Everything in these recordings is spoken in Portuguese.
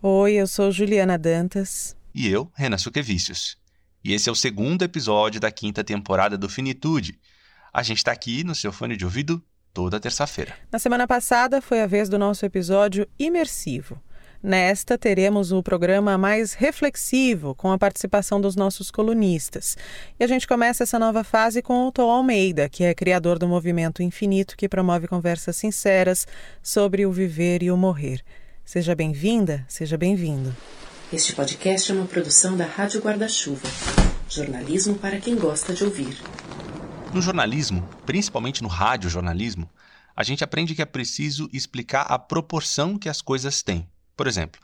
Oi, eu sou Juliana Dantas. E eu, Renan Suquevicius. E esse é o segundo episódio da quinta temporada do Finitude. A gente está aqui no seu fone de ouvido toda terça-feira. Na semana passada foi a vez do nosso episódio imersivo. Nesta, teremos o programa mais reflexivo, com a participação dos nossos colunistas. E a gente começa essa nova fase com o Tom Almeida, que é criador do Movimento Infinito, que promove conversas sinceras sobre o viver e o morrer. Seja bem-vinda, seja bem-vindo. Este podcast é uma produção da Rádio Guarda-Chuva. Jornalismo para quem gosta de ouvir. No jornalismo, principalmente no radiojornalismo, a gente aprende que é preciso explicar a proporção que as coisas têm. Por exemplo,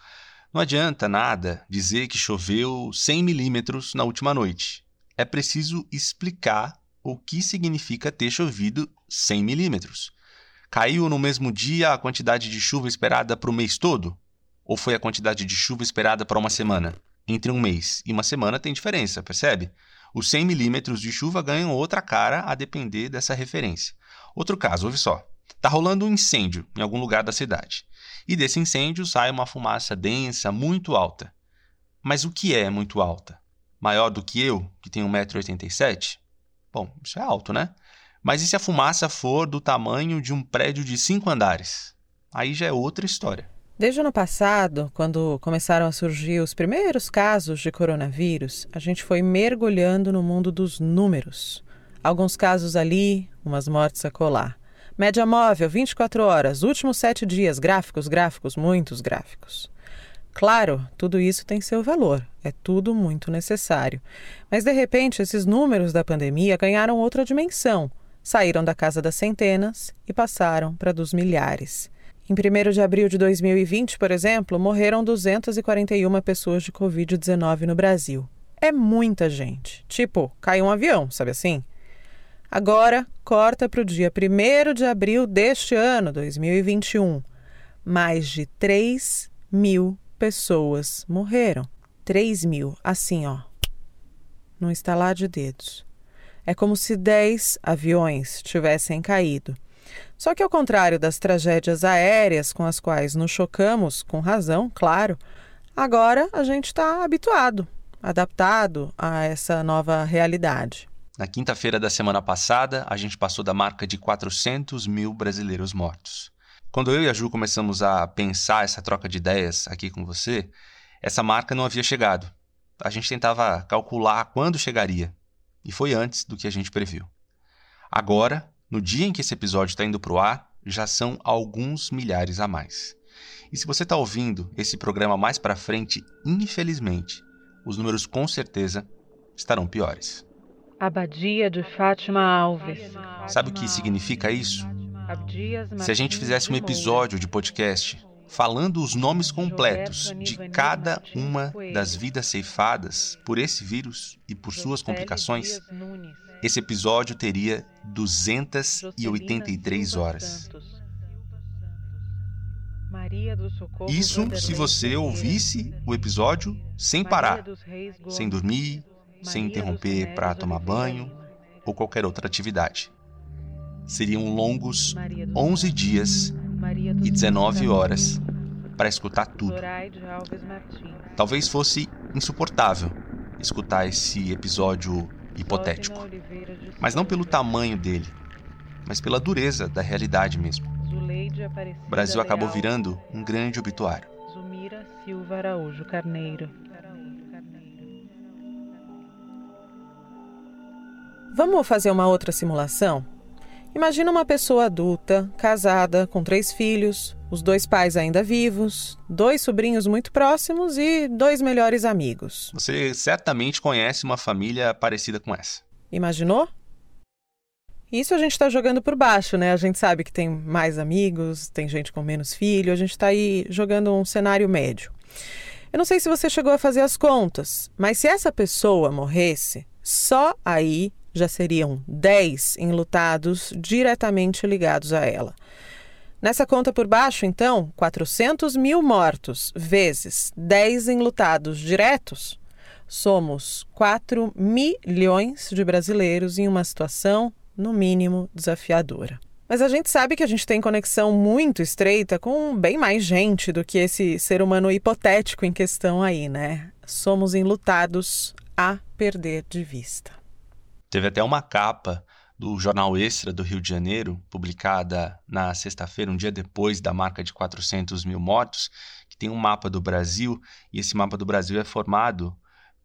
não adianta nada dizer que choveu 100 milímetros na última noite. É preciso explicar o que significa ter chovido 100 milímetros. Caiu no mesmo dia a quantidade de chuva esperada para o mês todo? Ou foi a quantidade de chuva esperada para uma semana? Entre um mês e uma semana tem diferença, percebe? Os 100 milímetros de chuva ganham outra cara a depender dessa referência. Outro caso, ouve só. Está rolando um incêndio em algum lugar da cidade. E desse incêndio sai uma fumaça densa, muito alta. Mas o que é muito alta? Maior do que eu, que tenho 1,87m? Bom, isso é alto, né? Mas e se a fumaça for do tamanho de um prédio de cinco andares? Aí já é outra história. Desde o ano passado, quando começaram a surgir os primeiros casos de coronavírus, a gente foi mergulhando no mundo dos números. Alguns casos ali, umas mortes a colar. Média móvel, 24 horas, últimos sete dias, gráficos, gráficos, muitos gráficos. Claro, tudo isso tem seu valor, é tudo muito necessário. Mas de repente, esses números da pandemia ganharam outra dimensão saíram da casa das centenas e passaram para dos milhares. Em 1 de abril de 2020, por exemplo, morreram 241 pessoas de Covid-19 no Brasil. É muita gente. Tipo, caiu um avião, sabe assim? Agora, corta para o dia 1 de abril deste ano, 2021. Mais de 3 mil pessoas morreram. 3 mil, assim, ó. Num estalar de dedos. É como se 10 aviões tivessem caído. Só que, ao contrário das tragédias aéreas com as quais nos chocamos, com razão, claro, agora a gente está habituado, adaptado a essa nova realidade. Na quinta-feira da semana passada, a gente passou da marca de 400 mil brasileiros mortos. Quando eu e a Ju começamos a pensar essa troca de ideias aqui com você, essa marca não havia chegado. A gente tentava calcular quando chegaria e foi antes do que a gente previu. Agora, no dia em que esse episódio está indo para o ar, já são alguns milhares a mais. E se você está ouvindo esse programa mais para frente, infelizmente, os números com certeza estarão piores. Abadia de Fátima Alves. Sabe o que significa isso? Se a gente fizesse um episódio de podcast falando os nomes completos de cada uma das vidas ceifadas por esse vírus e por suas complicações, esse episódio teria 283 horas. Isso se você ouvisse o episódio sem parar, sem dormir, sem interromper para tomar banho ou qualquer outra atividade. Seriam longos 11 dias e 19 horas para escutar tudo. Talvez fosse insuportável escutar esse episódio hipotético, mas não pelo tamanho dele, mas pela dureza da realidade mesmo. O Brasil acabou virando um grande obituário. Zumira Silva Araújo Carneiro. Vamos fazer uma outra simulação? Imagina uma pessoa adulta, casada, com três filhos, os dois pais ainda vivos, dois sobrinhos muito próximos e dois melhores amigos. Você certamente conhece uma família parecida com essa. Imaginou? Isso a gente está jogando por baixo, né? A gente sabe que tem mais amigos, tem gente com menos filho, a gente está aí jogando um cenário médio. Eu não sei se você chegou a fazer as contas, mas se essa pessoa morresse, só aí já seriam 10 enlutados diretamente ligados a ela. Nessa conta por baixo, então, 400 mil mortos vezes 10 enlutados diretos, somos 4 milhões de brasileiros em uma situação, no mínimo, desafiadora. Mas a gente sabe que a gente tem conexão muito estreita com bem mais gente do que esse ser humano hipotético em questão aí, né? Somos enlutados a perder de vista. Teve até uma capa do jornal Extra do Rio de Janeiro, publicada na sexta-feira, um dia depois da marca de 400 mil mortos, que tem um mapa do Brasil, e esse mapa do Brasil é formado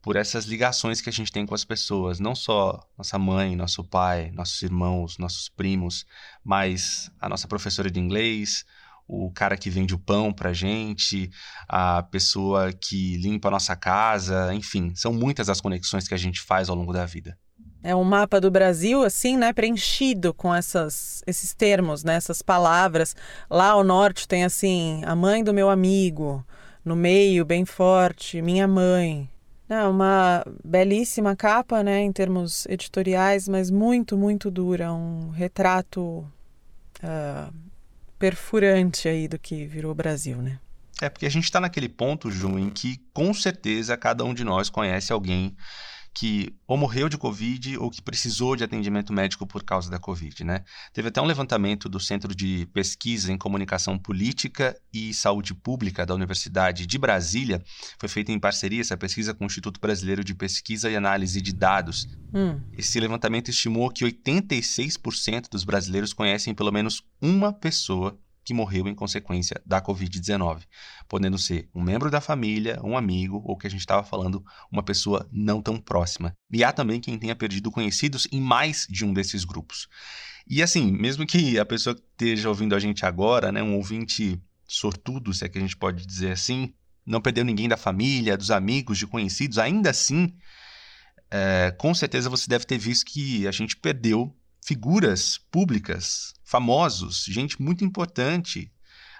por essas ligações que a gente tem com as pessoas, não só nossa mãe, nosso pai, nossos irmãos, nossos primos, mas a nossa professora de inglês, o cara que vende o pão pra gente, a pessoa que limpa a nossa casa, enfim, são muitas as conexões que a gente faz ao longo da vida. É um mapa do Brasil, assim, né, preenchido com essas, esses termos, né, essas palavras. Lá ao norte tem, assim, a mãe do meu amigo, no meio, bem forte, minha mãe. É uma belíssima capa, né, em termos editoriais, mas muito, muito dura. Um retrato uh, perfurante aí do que virou o Brasil, né? É, porque a gente está naquele ponto, Ju, em que com certeza cada um de nós conhece alguém que ou morreu de Covid ou que precisou de atendimento médico por causa da Covid, né? Teve até um levantamento do Centro de Pesquisa em Comunicação Política e Saúde Pública da Universidade de Brasília. Foi feita em parceria essa pesquisa com o Instituto Brasileiro de Pesquisa e Análise de Dados. Hum. Esse levantamento estimou que 86% dos brasileiros conhecem pelo menos uma pessoa que morreu em consequência da Covid-19, podendo ser um membro da família, um amigo ou que a gente estava falando, uma pessoa não tão próxima. E há também quem tenha perdido conhecidos em mais de um desses grupos. E assim, mesmo que a pessoa esteja ouvindo a gente agora, né, um ouvinte sortudo, se é que a gente pode dizer assim, não perdeu ninguém da família, dos amigos, de conhecidos, ainda assim, é, com certeza você deve ter visto que a gente perdeu figuras públicas, famosos, gente muito importante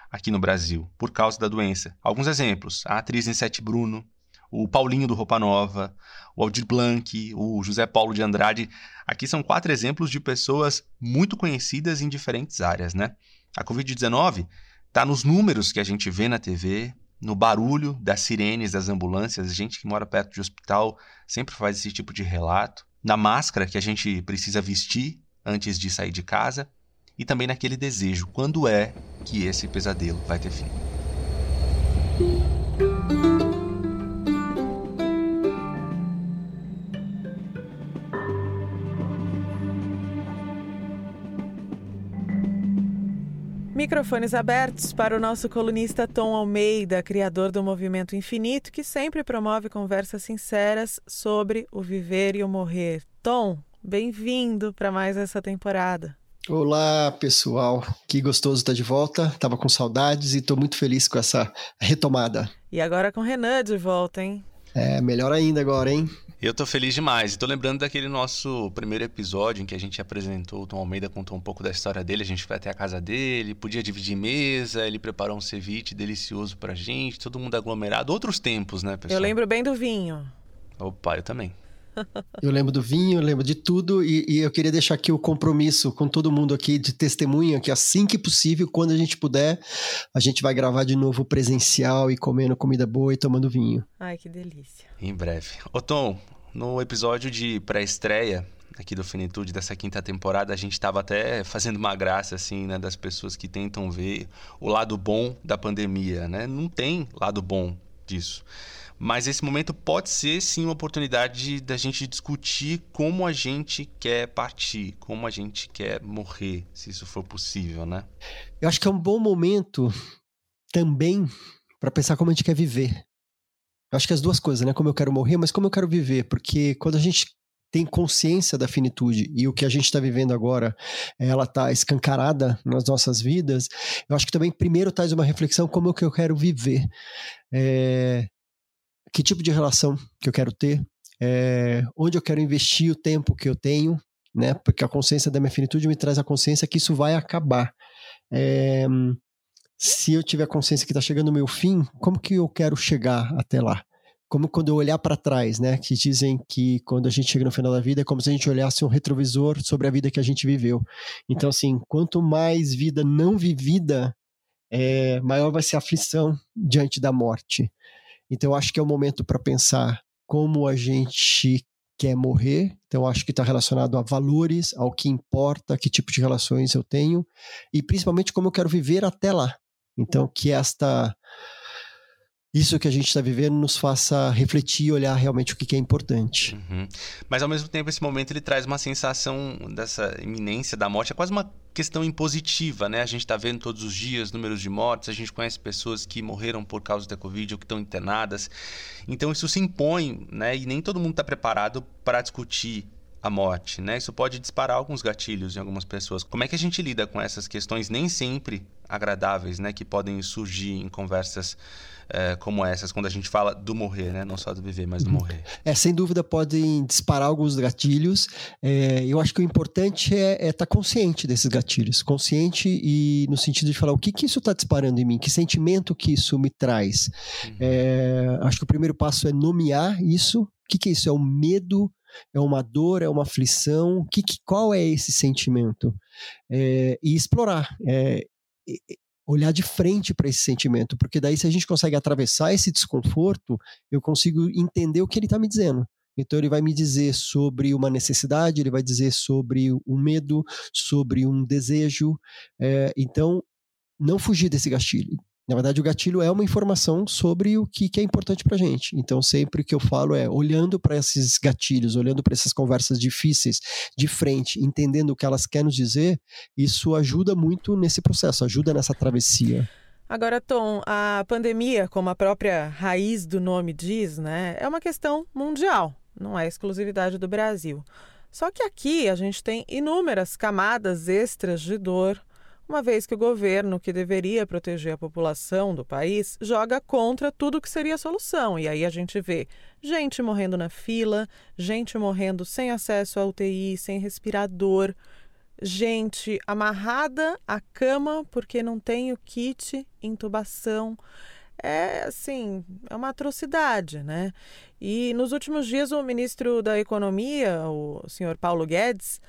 aqui no Brasil por causa da doença. Alguns exemplos: a atriz Nissete Bruno, o Paulinho do Roupa Nova, o Aldir Blanc, o José Paulo de Andrade. Aqui são quatro exemplos de pessoas muito conhecidas em diferentes áreas, né? A Covid-19 está nos números que a gente vê na TV, no barulho das sirenes das ambulâncias. Gente que mora perto de hospital sempre faz esse tipo de relato. Na máscara que a gente precisa vestir antes de sair de casa e também naquele desejo, quando é que esse pesadelo vai ter fim. Microfones abertos para o nosso colunista Tom Almeida, criador do Movimento Infinito, que sempre promove conversas sinceras sobre o viver e o morrer. Tom, Bem-vindo para mais essa temporada. Olá, pessoal. Que gostoso estar de volta. Tava com saudades e estou muito feliz com essa retomada. E agora com o Renan de volta, hein? É, melhor ainda agora, hein? Eu tô feliz demais. Tô lembrando daquele nosso primeiro episódio em que a gente apresentou o Tom Almeida, contou um pouco da história dele. A gente foi até a casa dele, podia dividir mesa, ele preparou um ceviche delicioso pra gente, todo mundo aglomerado. Outros tempos, né, pessoal? Eu lembro bem do vinho. Opa, eu também. Eu lembro do vinho, eu lembro de tudo e, e, eu queria deixar aqui o compromisso com todo mundo aqui de testemunha que assim que possível, quando a gente puder, a gente vai gravar de novo presencial e comendo comida boa e tomando vinho. Ai, que delícia. Em breve. Ô Tom, no episódio de pré-estreia aqui do Finitude dessa quinta temporada, a gente estava até fazendo uma graça assim, né, das pessoas que tentam ver o lado bom da pandemia, né? Não tem lado bom disso. Mas esse momento pode ser sim uma oportunidade da gente discutir como a gente quer partir, como a gente quer morrer, se isso for possível, né? Eu acho que é um bom momento também para pensar como a gente quer viver. Eu acho que as duas coisas, né? Como eu quero morrer, mas como eu quero viver, porque quando a gente tem consciência da finitude e o que a gente está vivendo agora, ela está escancarada nas nossas vidas, eu acho que também primeiro traz uma reflexão como é que eu quero viver. É, que tipo de relação que eu quero ter, é, onde eu quero investir o tempo que eu tenho, né? Porque a consciência da minha finitude me traz a consciência que isso vai acabar. É, se eu tiver consciência que está chegando o meu fim, como que eu quero chegar até lá? Como quando eu olhar para trás, né? Que dizem que quando a gente chega no final da vida é como se a gente olhasse um retrovisor sobre a vida que a gente viveu. Então, assim, quanto mais vida não vivida, é, maior vai ser a aflição diante da morte. Então, eu acho que é o momento para pensar como a gente quer morrer. Então, acho que está relacionado a valores, ao que importa, que tipo de relações eu tenho e principalmente como eu quero viver até lá. Então, que esta isso que a gente está vivendo nos faça refletir e olhar realmente o que, que é importante. Uhum. Mas ao mesmo tempo, esse momento ele traz uma sensação dessa iminência da morte, é quase uma questão impositiva, né? A gente está vendo todos os dias números de mortes, a gente conhece pessoas que morreram por causa da Covid ou que estão internadas. Então isso se impõe, né? E nem todo mundo está preparado para discutir a morte, né? Isso pode disparar alguns gatilhos em algumas pessoas. Como é que a gente lida com essas questões nem sempre agradáveis, né? Que podem surgir em conversas é, como essas, quando a gente fala do morrer, né? Não só do viver, mas do uhum. morrer. É, sem dúvida podem disparar alguns gatilhos. É, eu acho que o importante é estar é tá consciente desses gatilhos. Consciente e no sentido de falar o que, que isso está disparando em mim, que sentimento que isso me traz. Uhum. É, acho que o primeiro passo é nomear isso. O que, que é isso? É o medo é uma dor, é uma aflição? Que, que qual é esse sentimento? É, e explorar, é, olhar de frente para esse sentimento, porque daí se a gente consegue atravessar esse desconforto, eu consigo entender o que ele está me dizendo. Então ele vai me dizer sobre uma necessidade, ele vai dizer sobre um medo, sobre um desejo. É, então não fugir desse gatilho, na verdade, o gatilho é uma informação sobre o que, que é importante para gente. Então, sempre que eu falo é olhando para esses gatilhos, olhando para essas conversas difíceis de frente, entendendo o que elas querem nos dizer, isso ajuda muito nesse processo, ajuda nessa travessia. Agora, Tom, a pandemia, como a própria raiz do nome diz, né, é uma questão mundial, não é exclusividade do Brasil. Só que aqui a gente tem inúmeras camadas extras de dor uma vez que o governo, que deveria proteger a população do país, joga contra tudo que seria a solução. E aí a gente vê gente morrendo na fila, gente morrendo sem acesso à UTI, sem respirador, gente amarrada à cama porque não tem o kit intubação. É assim, é uma atrocidade, né? E nos últimos dias o ministro da Economia, o senhor Paulo Guedes,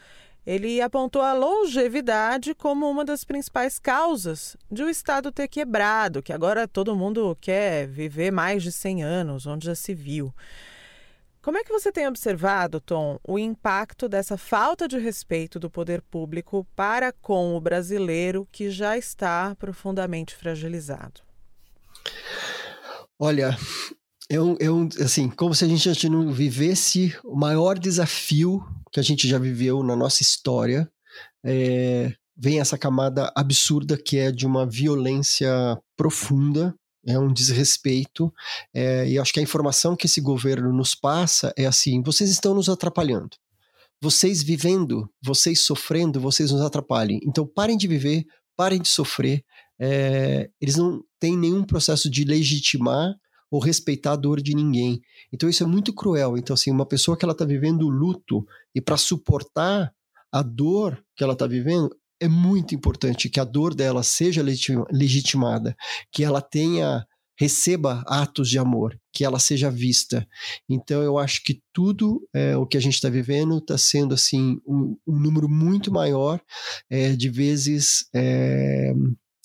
ele apontou a longevidade como uma das principais causas de o Estado ter quebrado, que agora todo mundo quer viver mais de 100 anos, onde já se viu. Como é que você tem observado, Tom, o impacto dessa falta de respeito do poder público para com o brasileiro que já está profundamente fragilizado? Olha, eu, eu, assim, como se a gente não vivesse o maior desafio que a gente já viveu na nossa história. É, vem essa camada absurda que é de uma violência profunda, é um desrespeito. É, e acho que a informação que esse governo nos passa é assim: vocês estão nos atrapalhando. Vocês vivendo, vocês sofrendo, vocês nos atrapalhem. Então parem de viver, parem de sofrer. É, eles não têm nenhum processo de legitimar ou respeitar a dor de ninguém. Então isso é muito cruel. Então assim, uma pessoa que ela está vivendo luto e para suportar a dor que ela está vivendo, é muito importante que a dor dela seja legitimada, que ela tenha receba atos de amor, que ela seja vista. Então eu acho que tudo é, o que a gente está vivendo está sendo assim um, um, número muito maior é, de vezes é,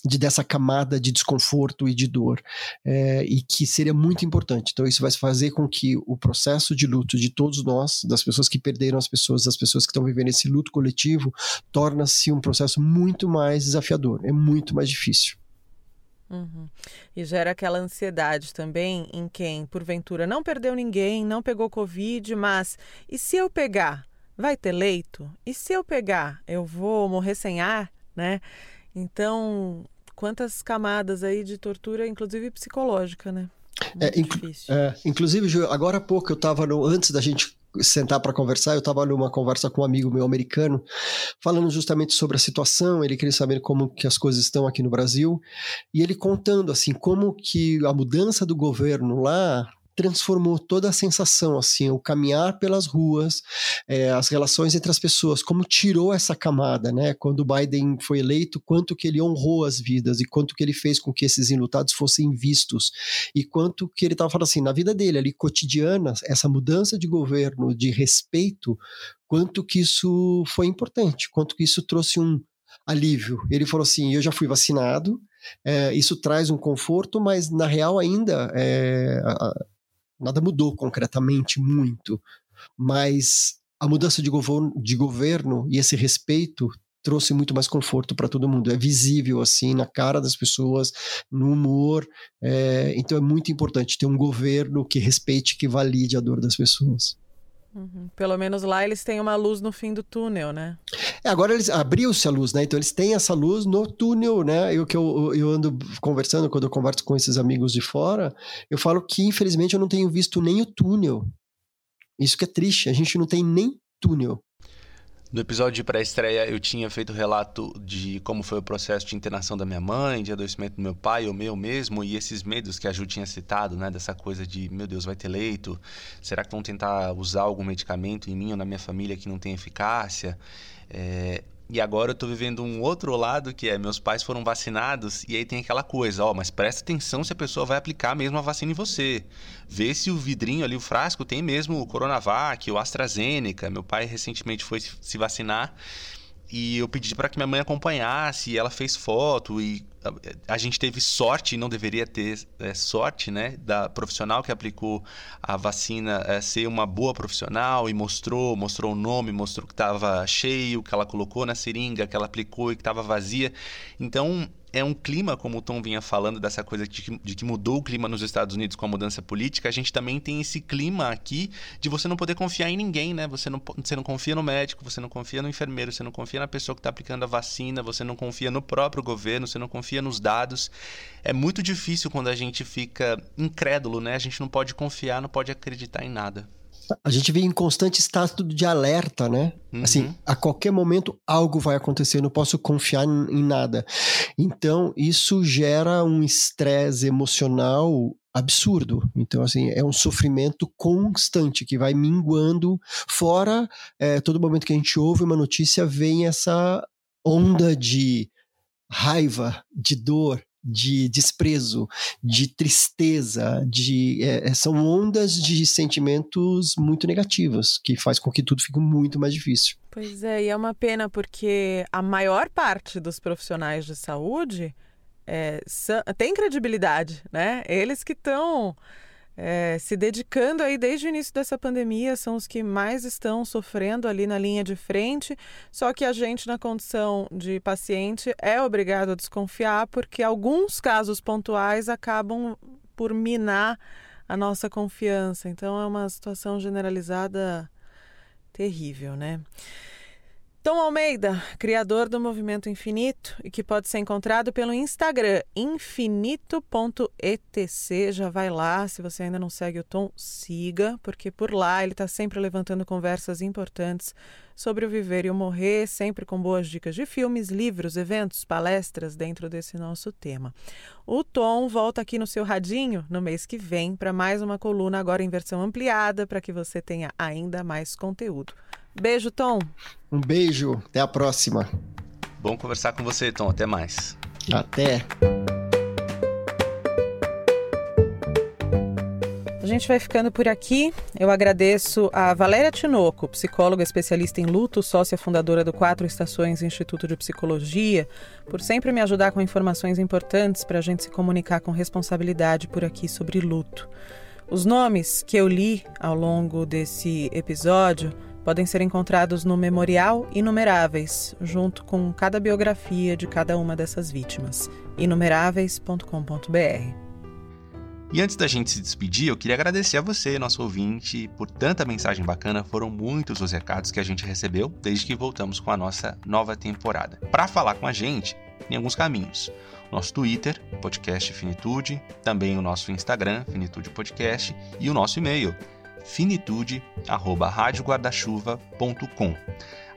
de dessa camada de desconforto e de dor, é, e que seria muito importante. Então, isso vai fazer com que o processo de luto de todos nós, das pessoas que perderam as pessoas, das pessoas que estão vivendo esse luto coletivo, torna-se um processo muito mais desafiador, é muito mais difícil. Uhum. E gera aquela ansiedade também em quem, porventura, não perdeu ninguém, não pegou Covid, mas e se eu pegar? Vai ter leito? E se eu pegar, eu vou morrer sem ar, né? Então, quantas camadas aí de tortura, inclusive psicológica, né? É, inclu é, inclusive, Ju, agora há pouco eu estava antes da gente sentar para conversar, eu estava numa conversa com um amigo meu americano, falando justamente sobre a situação, ele queria saber como que as coisas estão aqui no Brasil, e ele contando assim como que a mudança do governo lá transformou toda a sensação, assim, o caminhar pelas ruas, é, as relações entre as pessoas, como tirou essa camada, né? Quando o Biden foi eleito, quanto que ele honrou as vidas e quanto que ele fez com que esses enlutados fossem vistos e quanto que ele estava falando assim, na vida dele ali cotidiana, essa mudança de governo, de respeito, quanto que isso foi importante, quanto que isso trouxe um alívio. Ele falou assim, eu já fui vacinado, é, isso traz um conforto, mas na real ainda é, nada mudou concretamente muito, mas a mudança de governo, de governo e esse respeito trouxe muito mais conforto para todo mundo. É visível, assim, na cara das pessoas, no humor. É, então é muito importante ter um governo que respeite, que valide a dor das pessoas. Uhum. Pelo menos lá eles têm uma luz no fim do túnel, né? É, agora eles abriu-se a luz, né? Então eles têm essa luz no túnel, né? Eu que eu, eu ando conversando quando eu converso com esses amigos de fora, eu falo que infelizmente eu não tenho visto nem o túnel. Isso que é triste, a gente não tem nem túnel. No episódio de pré-estreia, eu tinha feito relato de como foi o processo de internação da minha mãe, de adoecimento do meu pai, o meu mesmo, e esses medos que a Ju tinha citado, né? Dessa coisa de, meu Deus, vai ter leito? Será que vão tentar usar algum medicamento em mim ou na minha família que não tem eficácia? É, e agora eu tô vivendo um outro lado que é meus pais foram vacinados e aí tem aquela coisa, ó, mas presta atenção se a pessoa vai aplicar mesmo a vacina em você. Vê se o vidrinho ali, o frasco, tem mesmo o Coronavac, o AstraZeneca. Meu pai recentemente foi se vacinar e eu pedi para que minha mãe acompanhasse, e ela fez foto e a gente teve sorte, não deveria ter é, sorte, né, da profissional que aplicou a vacina é, ser uma boa profissional e mostrou, mostrou o nome, mostrou que estava cheio, que ela colocou na seringa, que ela aplicou e que estava vazia. Então, é um clima, como o Tom vinha falando, dessa coisa de que, de que, mudou o clima nos Estados Unidos com a mudança política, a gente também tem esse clima aqui de você não poder confiar em ninguém, né? Você não, você não confia no médico, você não confia no enfermeiro, você não confia na pessoa que está aplicando a vacina, você não confia no próprio governo, você não confia nos dados. É muito difícil quando a gente fica incrédulo, né? A gente não pode confiar, não pode acreditar em nada a gente vive em constante estado de alerta, né? Uhum. Assim, a qualquer momento algo vai acontecer, eu não posso confiar em, em nada. Então, isso gera um estresse emocional absurdo. Então, assim, é um sofrimento constante que vai minguando. Fora, é, todo momento que a gente ouve uma notícia, vem essa onda de raiva, de dor, de desprezo, de tristeza, de é, é, são ondas de sentimentos muito negativos que faz com que tudo fique muito mais difícil. Pois é, e é uma pena porque a maior parte dos profissionais de saúde é, são, tem credibilidade, né? Eles que estão é, se dedicando aí desde o início dessa pandemia, são os que mais estão sofrendo ali na linha de frente. Só que a gente, na condição de paciente, é obrigado a desconfiar, porque alguns casos pontuais acabam por minar a nossa confiança. Então é uma situação generalizada terrível, né? Tom Almeida, criador do Movimento Infinito e que pode ser encontrado pelo Instagram infinito.etc. Já vai lá, se você ainda não segue o Tom, siga, porque por lá ele está sempre levantando conversas importantes sobre o viver e o morrer, sempre com boas dicas de filmes, livros, eventos, palestras dentro desse nosso tema. O Tom volta aqui no seu radinho no mês que vem para mais uma coluna agora em versão ampliada para que você tenha ainda mais conteúdo. Beijo, Tom. Um beijo, até a próxima. Bom conversar com você, Tom. Até mais. Até. A gente vai ficando por aqui. Eu agradeço a Valéria Tinoco, psicóloga especialista em luto, sócia fundadora do Quatro Estações Instituto de Psicologia, por sempre me ajudar com informações importantes para a gente se comunicar com responsabilidade por aqui sobre luto. Os nomes que eu li ao longo desse episódio podem ser encontrados no Memorial Inumeráveis, junto com cada biografia de cada uma dessas vítimas. inumeráveis.com.br. E antes da gente se despedir, eu queria agradecer a você, nosso ouvinte, por tanta mensagem bacana. Foram muitos os recados que a gente recebeu desde que voltamos com a nossa nova temporada. Para falar com a gente, tem alguns caminhos. Nosso Twitter, Podcast Finitude, também o nosso Instagram, Finitude Podcast, e o nosso e-mail, finitude@radioguardachuva.com.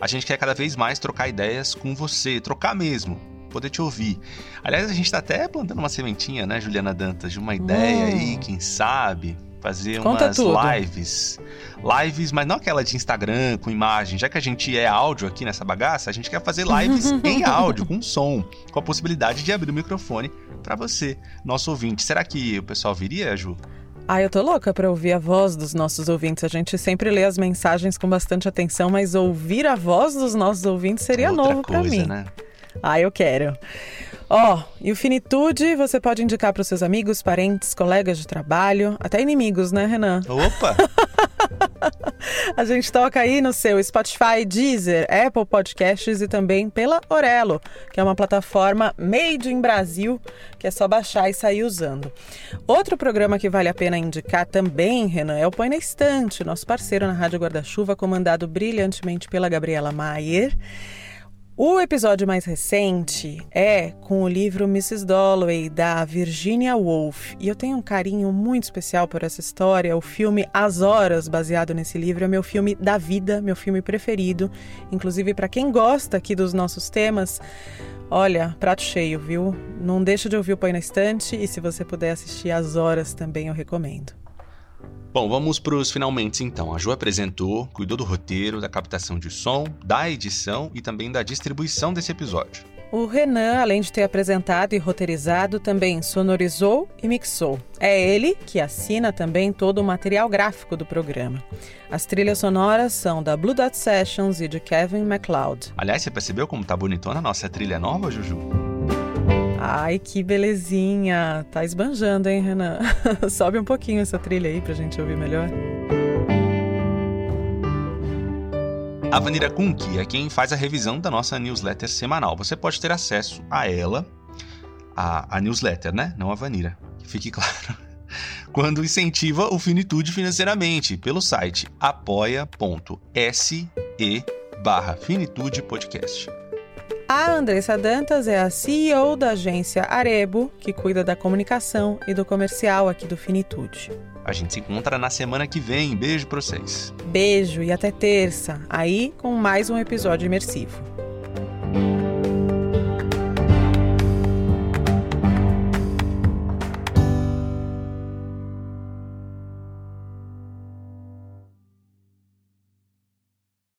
A gente quer cada vez mais trocar ideias com você, trocar mesmo, poder te ouvir. Aliás, a gente está até plantando uma sementinha, né, Juliana Dantas, de uma ideia hum. aí, quem sabe, fazer Conta umas tudo. lives. Lives, mas não aquela de Instagram com imagem. Já que a gente é áudio aqui nessa bagaça, a gente quer fazer lives em áudio, com som, com a possibilidade de abrir o microfone para você, nosso ouvinte. Será que o pessoal viria, Ju? Ah, eu tô louca para ouvir a voz dos nossos ouvintes. A gente sempre lê as mensagens com bastante atenção, mas ouvir a voz dos nossos ouvintes seria é novo para mim. Né? Ah, eu quero. Ó, oh, e o Finitude você pode indicar para os seus amigos, parentes, colegas de trabalho, até inimigos, né, Renan? Opa! A gente toca aí no seu Spotify, Deezer, Apple Podcasts e também pela Orelo, que é uma plataforma made in Brasil, que é só baixar e sair usando. Outro programa que vale a pena indicar também, Renan, é o Põe na Estante, nosso parceiro na Rádio Guarda-Chuva, comandado brilhantemente pela Gabriela Maier. O episódio mais recente é com o livro Mrs. Dalloway, da Virginia Woolf. E eu tenho um carinho muito especial por essa história. O filme As Horas, baseado nesse livro, é meu filme da vida, meu filme preferido. Inclusive, para quem gosta aqui dos nossos temas, olha, prato cheio, viu? Não deixa de ouvir o Põe na Estante e se você puder assistir As Horas também, eu recomendo. Bom, vamos para os finalmente então. A Ju apresentou, cuidou do roteiro, da captação de som, da edição e também da distribuição desse episódio. O Renan, além de ter apresentado e roteirizado, também sonorizou e mixou. É ele que assina também todo o material gráfico do programa. As trilhas sonoras são da Blue Dot Sessions e de Kevin MacLeod. Aliás, você percebeu como tá bonitona a nossa trilha nova, Juju? Ai, que belezinha! Tá esbanjando, hein, Renan? Sobe um pouquinho essa trilha aí pra gente ouvir melhor. A Vanira Kunki é quem faz a revisão da nossa newsletter semanal. Você pode ter acesso a ela, a, a newsletter, né? Não a Vanira, que fique claro. Quando incentiva o Finitude financeiramente pelo site apoia.se barra Finitude Podcast. A Andressa Dantas é a CEO da agência Arebo, que cuida da comunicação e do comercial aqui do Finitude. A gente se encontra na semana que vem. Beijo pra vocês. Beijo e até terça, aí com mais um episódio imersivo.